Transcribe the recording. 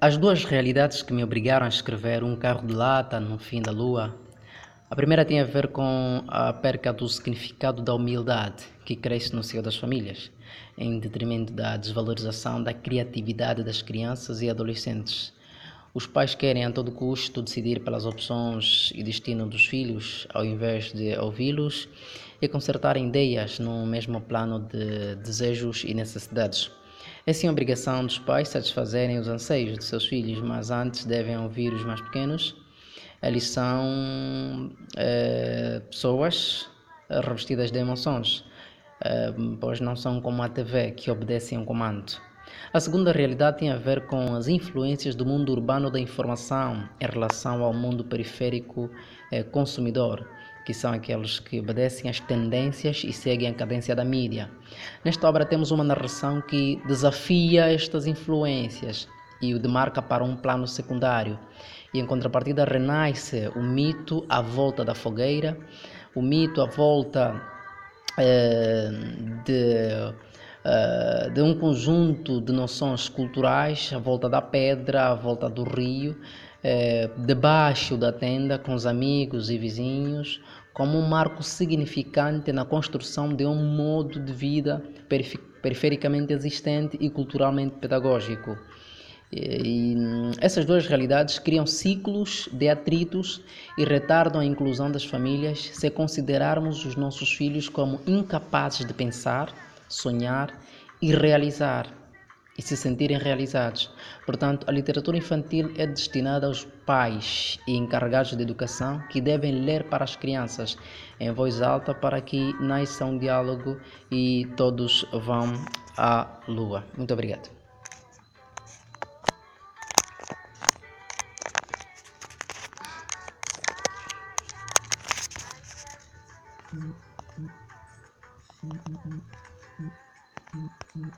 As duas realidades que me obrigaram a escrever Um Carro de Lata no Fim da Lua. A primeira tem a ver com a perca do significado da humildade que cresce no seio das famílias, em detrimento da desvalorização da criatividade das crianças e adolescentes. Os pais querem a todo custo decidir pelas opções e destino dos filhos, ao invés de ouvi-los e consertar ideias no mesmo plano de desejos e necessidades. É sim obrigação dos pais satisfazerem os anseios de seus filhos, mas antes devem ouvir os mais pequenos. Eles são eh, pessoas eh, revestidas de emoções, eh, pois não são como a TV que obedecem um comando. A segunda realidade tem a ver com as influências do mundo urbano da informação em relação ao mundo periférico eh, consumidor, que são aqueles que obedecem às tendências e seguem a cadência da mídia. Nesta obra temos uma narração que desafia estas influências e o demarca para um plano secundário. E em contrapartida renasce o mito à volta da fogueira, o mito à volta eh, de Uh, de um conjunto de noções culturais à volta da pedra, à volta do rio, uh, debaixo da tenda, com os amigos e vizinhos, como um marco significante na construção de um modo de vida perifericamente existente e culturalmente pedagógico. E essas duas realidades criam ciclos de atritos e retardam a inclusão das famílias se considerarmos os nossos filhos como incapazes de pensar sonhar e realizar e se sentirem realizados. Portanto, a literatura infantil é destinada aos pais e encarregados de educação que devem ler para as crianças em voz alta para que nasça um diálogo e todos vão à lua. Muito obrigado. Mm-hmm. Mm, mm-hmm.